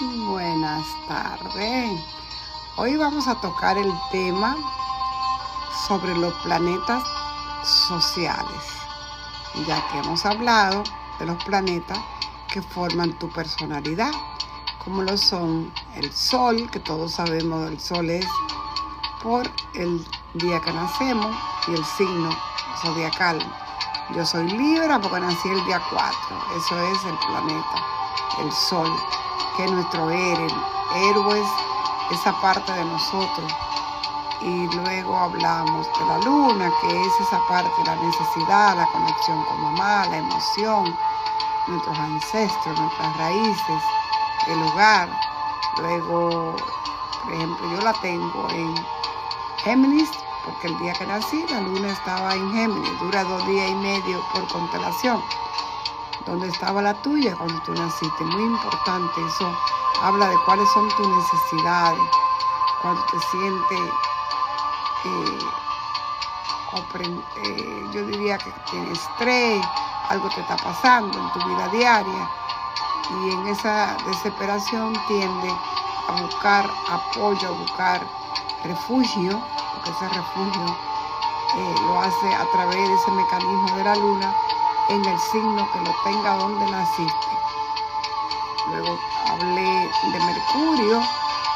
Buenas tardes. Hoy vamos a tocar el tema sobre los planetas sociales, ya que hemos hablado de los planetas que forman tu personalidad, como lo son el Sol, que todos sabemos el Sol es por el día que nacemos y el signo zodiacal. Yo soy Libra porque nací el día 4, eso es el planeta, el Sol que nuestro héroe, héroe es esa parte de nosotros. Y luego hablamos de la luna, que es esa parte, la necesidad, la conexión con mamá, la emoción, nuestros ancestros, nuestras raíces, el hogar. Luego, por ejemplo, yo la tengo en Géminis, porque el día que nací la luna estaba en Géminis, dura dos días y medio por constelación dónde estaba la tuya cuando tú naciste. Muy importante eso. Habla de cuáles son tus necesidades, cuando te sientes, eh, eh, yo diría que tienes estrés, algo te está pasando en tu vida diaria y en esa desesperación tiende a buscar apoyo, a buscar refugio, porque ese refugio eh, lo hace a través de ese mecanismo de la luna en el signo que lo tenga donde naciste. Luego hablé de Mercurio.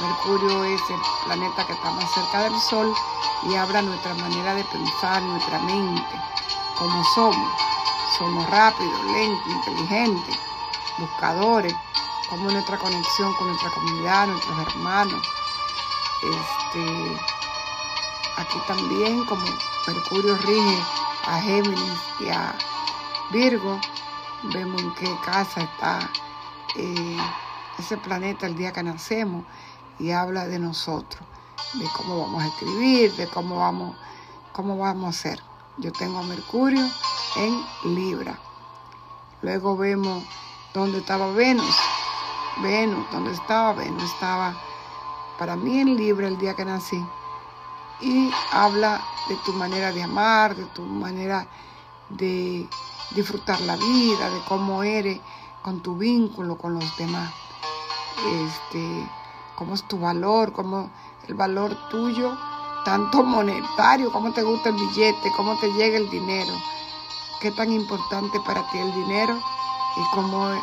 Mercurio es el planeta que está más cerca del Sol y habla nuestra manera de pensar, nuestra mente, cómo somos. Somos rápidos, lentos, inteligentes, buscadores, cómo nuestra conexión con nuestra comunidad, nuestros hermanos. Este, aquí también como Mercurio rige a Géminis y a Virgo, vemos en qué casa está eh, ese planeta el día que nacemos y habla de nosotros, de cómo vamos a escribir, de cómo vamos, cómo vamos a ser. Yo tengo a Mercurio en Libra. Luego vemos dónde estaba Venus. Venus, ¿dónde estaba? Venus estaba para mí en Libra el día que nací. Y habla de tu manera de amar, de tu manera de disfrutar la vida, de cómo eres con tu vínculo con los demás. Este, cómo es tu valor, cómo el valor tuyo, tanto monetario, cómo te gusta el billete, cómo te llega el dinero, qué tan importante para ti el dinero y cómo es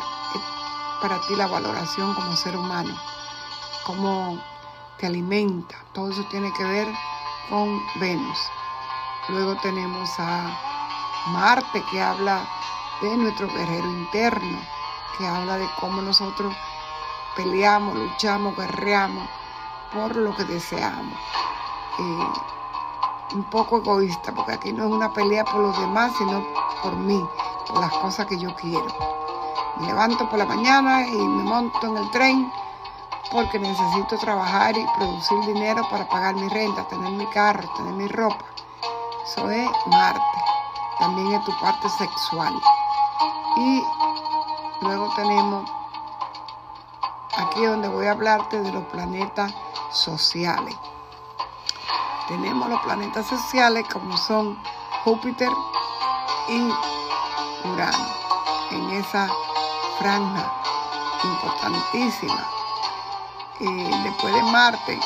para ti la valoración como ser humano, cómo te alimenta. Todo eso tiene que ver con Venus. Luego tenemos a Marte, que habla de nuestro guerrero interno, que habla de cómo nosotros peleamos, luchamos, guerreamos por lo que deseamos. Eh, un poco egoísta, porque aquí no es una pelea por los demás, sino por mí, por las cosas que yo quiero. Me levanto por la mañana y me monto en el tren porque necesito trabajar y producir dinero para pagar mi renta, tener mi carro, tener mi ropa. Eso es Marte también en tu parte sexual. Y luego tenemos aquí donde voy a hablarte de los planetas sociales. Tenemos los planetas sociales como son Júpiter y Urano en esa franja importantísima. Y después de Marte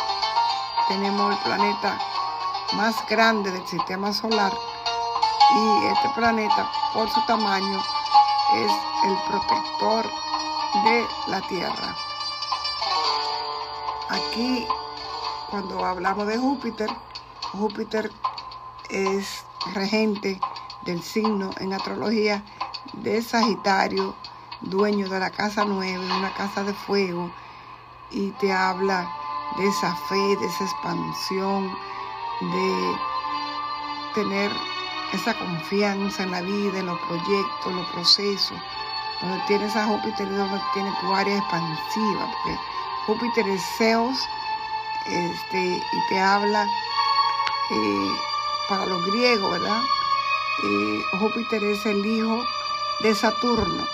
tenemos el planeta más grande del sistema solar y este planeta por su tamaño es el protector de la Tierra. Aquí cuando hablamos de Júpiter, Júpiter es regente del signo en astrología de Sagitario, dueño de la casa nueve, una casa de fuego, y te habla de esa fe, de esa expansión, de tener esa confianza en la vida, en los proyectos, los procesos, donde tienes a Júpiter y donde tiene tu área expansiva, porque Júpiter es Zeus este, y te habla eh, para los griegos, ¿verdad? Eh, Júpiter es el hijo de Saturno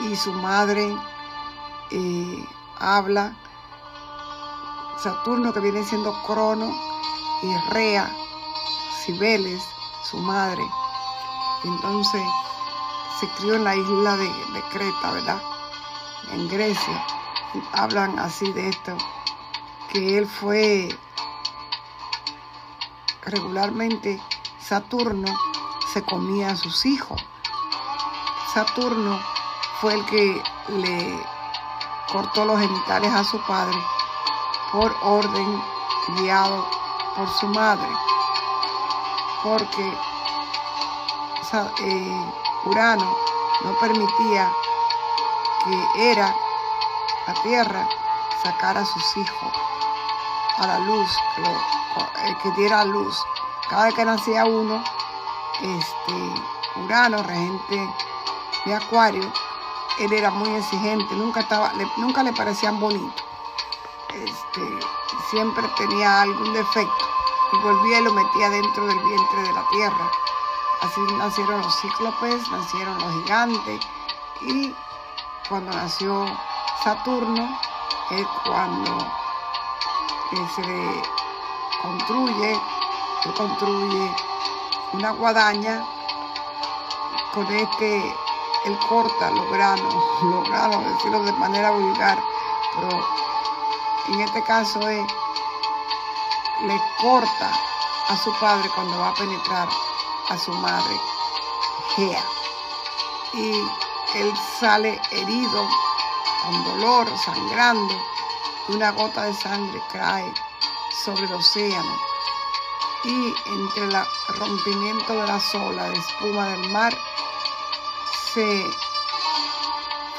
y su madre eh, habla, Saturno que viene siendo Crono y Rea, Cibeles, su madre. Entonces se crió en la isla de, Creta, ¿verdad? En Grecia. hablan así de esto, que él fue regularmente Saturno se comía a sus hijos. Saturno fue el que le cortó los genitales a su padre por orden guiado por su madre, porque eh, Urano no permitía que era la Tierra sacara a sus hijos a la luz, que, eh, que diera luz. Cada vez que nacía uno, este, Urano, regente de Acuario, él era muy exigente, nunca, estaba, le, nunca le parecían bonitos. Este, siempre tenía algún defecto y volvía y lo metía dentro del vientre de la tierra. Así nacieron los cíclopes, nacieron los gigantes y cuando nació Saturno es cuando se le construye, se construye una guadaña con este, él corta los granos, los granos, decirlo de manera vulgar, pero en este caso es, le corta a su padre cuando va a penetrar a su madre, Gea. Y él sale herido, con dolor, sangrando, y una gota de sangre cae sobre el océano. Y entre el rompimiento de la olas, de espuma del mar, se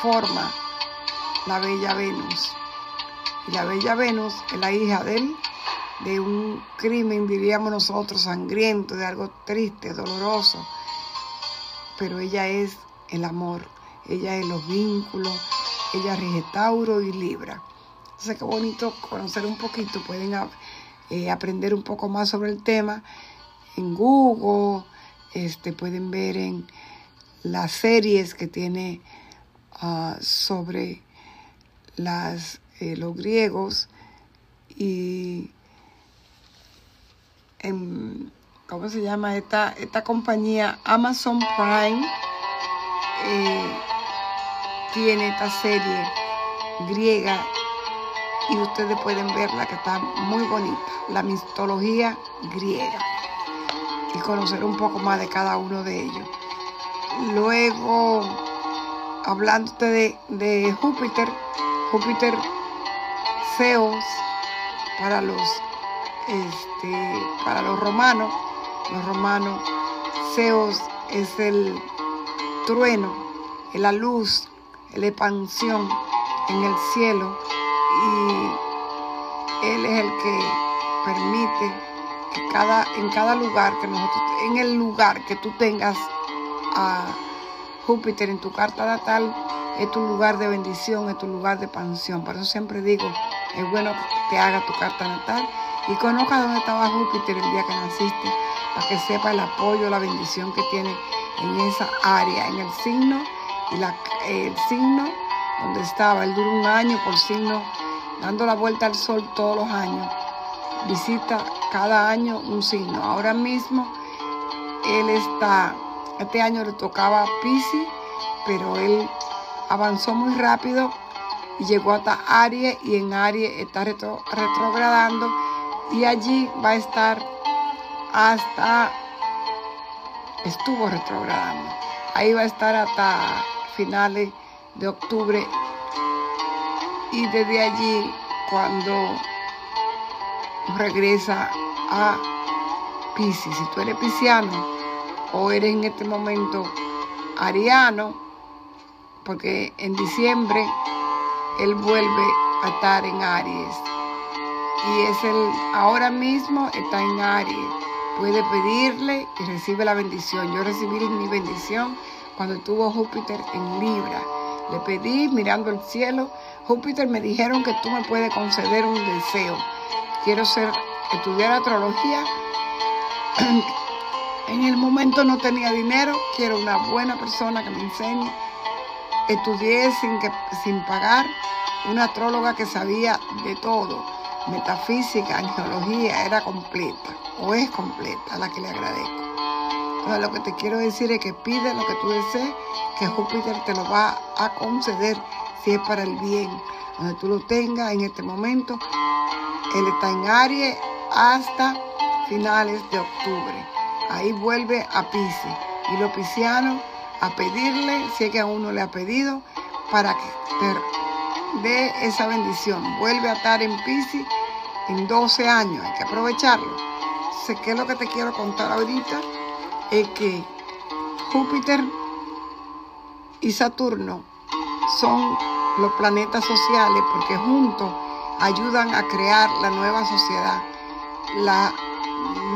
forma la bella Venus. Y la bella Venus es la hija de él, de un crimen, diríamos nosotros, sangriento, de algo triste, doloroso. Pero ella es el amor, ella es los vínculos, ella rige Tauro y Libra. Entonces, qué bonito conocer un poquito, pueden eh, aprender un poco más sobre el tema en Google, este, pueden ver en las series que tiene ah, sobre las, eh, los griegos y en, ¿cómo se llama? Esta, esta compañía Amazon Prime eh, tiene esta serie griega y ustedes pueden verla que está muy bonita, la mitología griega y conocer un poco más de cada uno de ellos. Luego, hablándote de, de Júpiter, Júpiter Zeus para los este, para los romanos, los romanos, Zeus es el trueno, la luz, la expansión en el cielo y él es el que permite que cada, en cada lugar que nosotros, en el lugar que tú tengas a Júpiter en tu carta natal es tu lugar de bendición, es tu lugar de expansión. Por eso siempre digo, es bueno que te haga tu carta natal y conozca dónde estaba Júpiter el día que naciste, para que sepa el apoyo, la bendición que tiene en esa área, en el signo y el signo donde estaba. Él duró un año por signo, dando la vuelta al sol todos los años. Visita cada año un signo. Ahora mismo él está este año le tocaba Pisces, pero él avanzó muy rápido y llegó hasta Aries y en Aries está retrogradando y allí va a estar hasta, estuvo retrogradando, ahí va a estar hasta finales de octubre y desde allí cuando regresa a Pisces, si tú eres pisciano, o eres en este momento ariano, porque en diciembre él vuelve a estar en Aries. Y es el, ahora mismo está en Aries. Puede pedirle y recibe la bendición. Yo recibí mi bendición cuando tuvo Júpiter en Libra. Le pedí mirando el cielo. Júpiter me dijeron que tú me puedes conceder un deseo. Quiero ser, estudiar astrología En el momento no tenía dinero, quiero una buena persona que me enseñe. Estudié sin, que, sin pagar, una astróloga que sabía de todo, metafísica, angiología, era completa, o es completa, a la que le agradezco. Entonces lo que te quiero decir es que pide lo que tú desees, que Júpiter te lo va a conceder si es para el bien, donde tú lo tengas en este momento. Él está en Aries hasta finales de octubre. Ahí vuelve a Pisces. Y los piscianos a pedirle, si es que a uno le ha pedido, para que dé esa bendición. Vuelve a estar en Pisces en 12 años, hay que aprovecharlo. Sé que lo que te quiero contar ahorita es que Júpiter y Saturno son los planetas sociales porque juntos ayudan a crear la nueva sociedad, la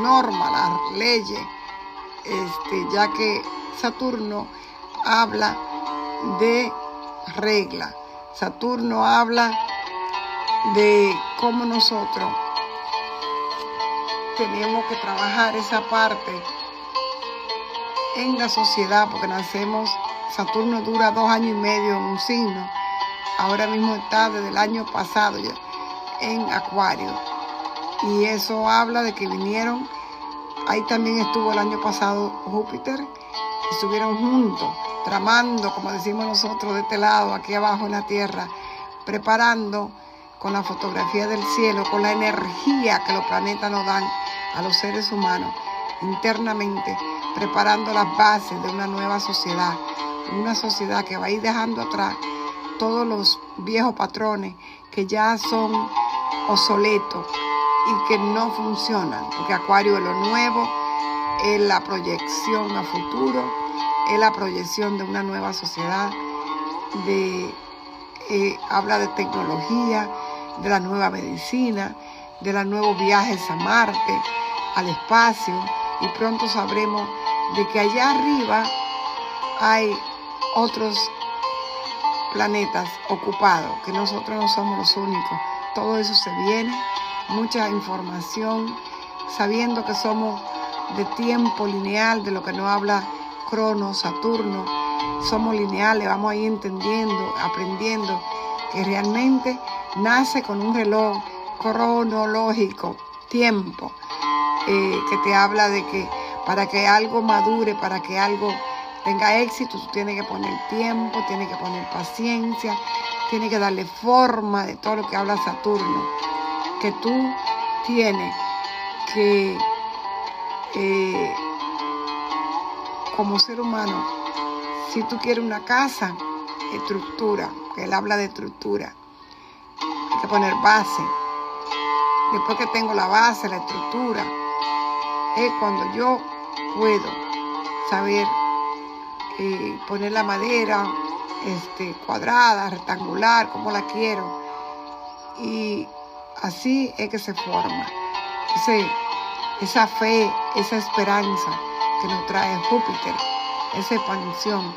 norma, las leyes, este, ya que Saturno habla de regla, Saturno habla de cómo nosotros tenemos que trabajar esa parte en la sociedad, porque nacemos, Saturno dura dos años y medio en un signo, ahora mismo está desde el año pasado ya en Acuario. Y eso habla de que vinieron, ahí también estuvo el año pasado Júpiter, estuvieron juntos, tramando, como decimos nosotros, de este lado, aquí abajo en la Tierra, preparando con la fotografía del cielo, con la energía que los planetas nos dan a los seres humanos internamente, preparando las bases de una nueva sociedad, una sociedad que va a ir dejando atrás todos los viejos patrones que ya son obsoletos y que no funcionan, porque Acuario es lo nuevo, es la proyección a futuro, es la proyección de una nueva sociedad, de, eh, habla de tecnología, de la nueva medicina, de los nuevos viajes a Marte, al espacio, y pronto sabremos de que allá arriba hay otros planetas ocupados, que nosotros no somos los únicos. Todo eso se viene, mucha información, sabiendo que somos de tiempo lineal, de lo que no habla Crono, Saturno, somos lineales, vamos ahí entendiendo, aprendiendo que realmente nace con un reloj cronológico, tiempo, eh, que te habla de que para que algo madure, para que algo tenga éxito, tú tienes que poner tiempo, tienes que poner paciencia, tienes que darle forma de todo lo que habla Saturno, que tú tienes que, eh, como ser humano, si tú quieres una casa, estructura, que él habla de estructura, hay que poner base. Después que tengo la base, la estructura, es cuando yo puedo saber eh, poner la madera este, cuadrada, rectangular, como la quiero. Y así es que se forma. esa fe, esa esperanza que nos trae Júpiter, esa expansión.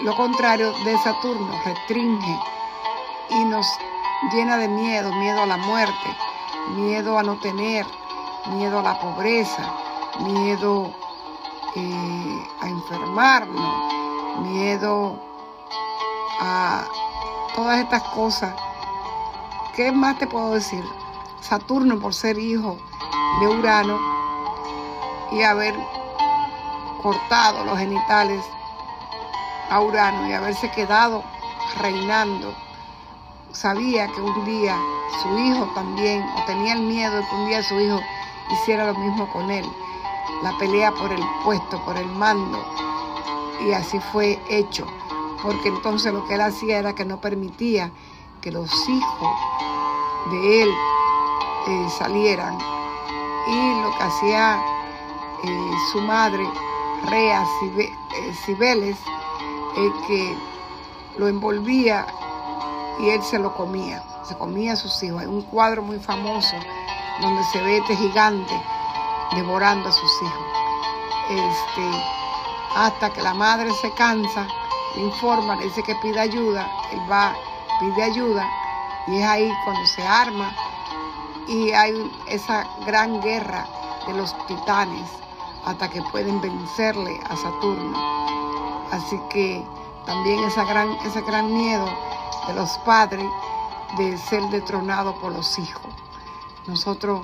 Lo contrario de Saturno, restringe y nos llena de miedo, miedo a la muerte, miedo a no tener, miedo a la pobreza, miedo eh, a enfermarnos, miedo a todas estas cosas. ¿Qué más te puedo decir? Saturno por ser hijo de Urano y haber cortado los genitales a Urano y haberse quedado reinando, sabía que un día su hijo también, o tenía el miedo de que un día su hijo hiciera lo mismo con él la pelea por el puesto, por el mando. Y así fue hecho, porque entonces lo que él hacía era que no permitía que los hijos de él eh, salieran. Y lo que hacía eh, su madre, Rea Cibeles, es que lo envolvía y él se lo comía, se comía a sus hijos. Hay un cuadro muy famoso donde se ve este gigante devorando a sus hijos. Este, hasta que la madre se cansa, le informa, le dice que pide ayuda, él va, pide ayuda, y es ahí cuando se arma y hay esa gran guerra de los titanes hasta que pueden vencerle a Saturno. Así que también gran, ese gran miedo de los padres de ser detronado por los hijos. Nosotros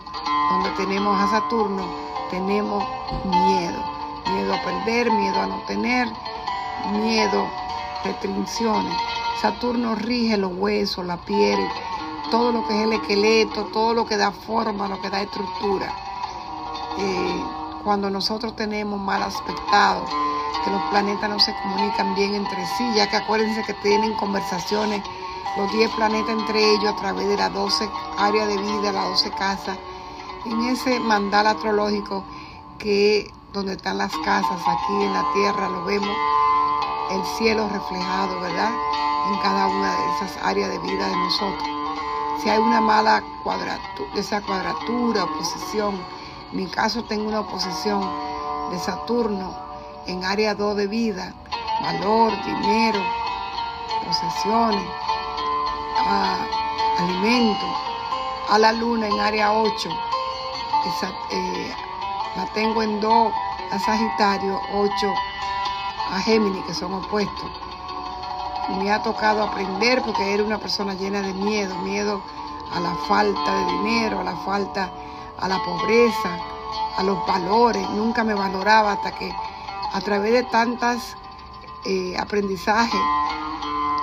donde tenemos a Saturno, tenemos miedo. Miedo a perder, miedo a no tener, miedo, restricciones. Saturno rige los huesos, la piel, todo lo que es el esqueleto, todo lo que da forma, lo que da estructura. Eh, cuando nosotros tenemos mal aspectado, que los planetas no se comunican bien entre sí, ya que acuérdense que tienen conversaciones los 10 planetas entre ellos a través de las 12 áreas de vida, las 12 casas, en ese mandal astrológico que donde están las casas aquí en la tierra, lo vemos, el cielo reflejado, ¿verdad? En cada una de esas áreas de vida de nosotros. Si hay una mala cuadratura, esa cuadratura, oposición, en mi caso tengo una oposición de Saturno en área 2 de vida, valor, dinero, posesiones, alimento, a la luna en área 8, eh, la tengo en 2 a Sagitario, 8 a Géminis, que son opuestos. Me ha tocado aprender porque era una persona llena de miedo, miedo a la falta de dinero, a la falta, a la pobreza, a los valores. Nunca me valoraba hasta que a través de tantas eh, aprendizajes,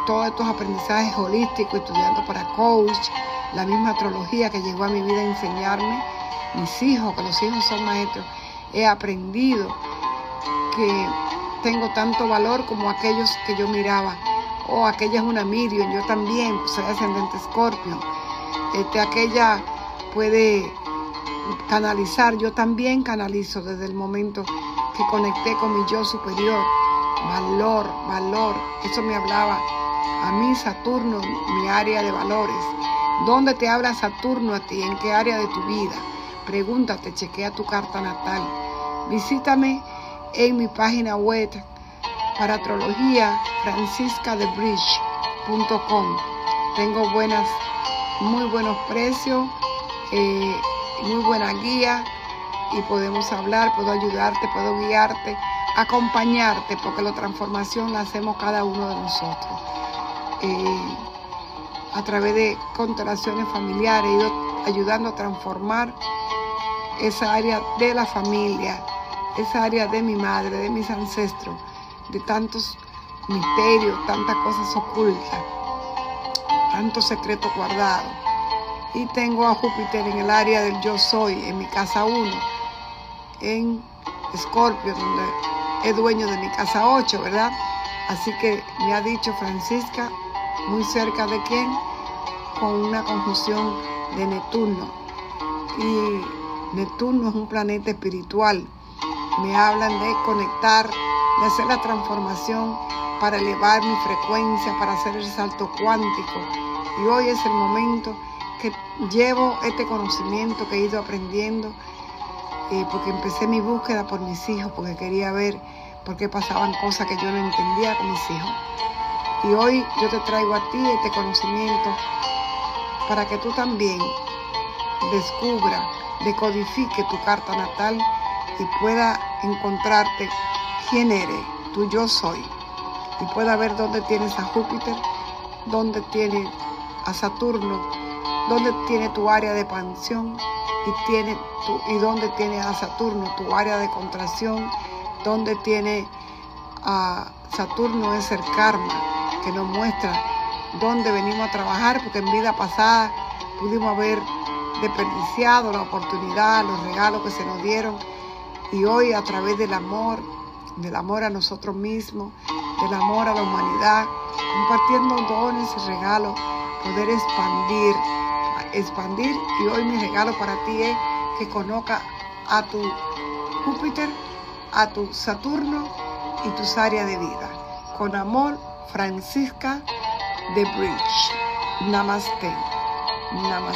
todos estos aprendizajes holísticos, estudiando para coach, la misma astrología que llegó a mi vida a enseñarme, mis hijos, que los hijos son maestros, he aprendido que tengo tanto valor como aquellos que yo miraba. O oh, aquella es una Miriam, yo también, soy ascendente Scorpio. Este, aquella puede canalizar, yo también canalizo desde el momento que conecté con mi yo superior. Valor, valor, eso me hablaba a mí Saturno, mi área de valores. ¿Dónde te habla Saturno a ti? ¿En qué área de tu vida? Pregúntate, chequea tu carta natal. Visítame en mi página web para astrología franciscadebridge.com. Tengo buenas, muy buenos precios, eh, muy buena guía y podemos hablar, puedo ayudarte, puedo guiarte, acompañarte, porque la transformación la hacemos cada uno de nosotros. Eh, a través de constelaciones familiares, he ido ayudando a transformar esa área de la familia, esa área de mi madre, de mis ancestros, de tantos misterios, tantas cosas ocultas, tantos secretos guardados. Y tengo a Júpiter en el área del yo soy, en mi casa 1, en Escorpio, donde es dueño de mi casa 8, ¿verdad? Así que me ha dicho Francisca, muy cerca de quién, con una conjunción de Neptuno. Y Neptuno es un planeta espiritual. Me hablan de conectar, de hacer la transformación para elevar mi frecuencia, para hacer el salto cuántico. Y hoy es el momento que llevo este conocimiento que he ido aprendiendo, eh, porque empecé mi búsqueda por mis hijos, porque quería ver por qué pasaban cosas que yo no entendía con mis hijos. Y hoy yo te traigo a ti este conocimiento para que tú también descubra decodifique tu carta natal y pueda encontrarte quién eres, tu yo soy. Y pueda ver dónde tienes a Júpiter, dónde tiene a Saturno, dónde tiene tu área de expansión y, tiene tu, y dónde tiene a Saturno tu área de contracción, dónde tiene a Saturno es el karma que nos muestra dónde venimos a trabajar, porque en vida pasada pudimos haber desperdiciado la oportunidad, los regalos que se nos dieron. Y hoy a través del amor, del amor a nosotros mismos, del amor a la humanidad, compartiendo dones y regalos, poder expandir, expandir. Y hoy mi regalo para ti es que conozca a tu Júpiter, a tu Saturno y tus áreas de vida. Con amor, Francisca de Bridge. Namaste. Namaste.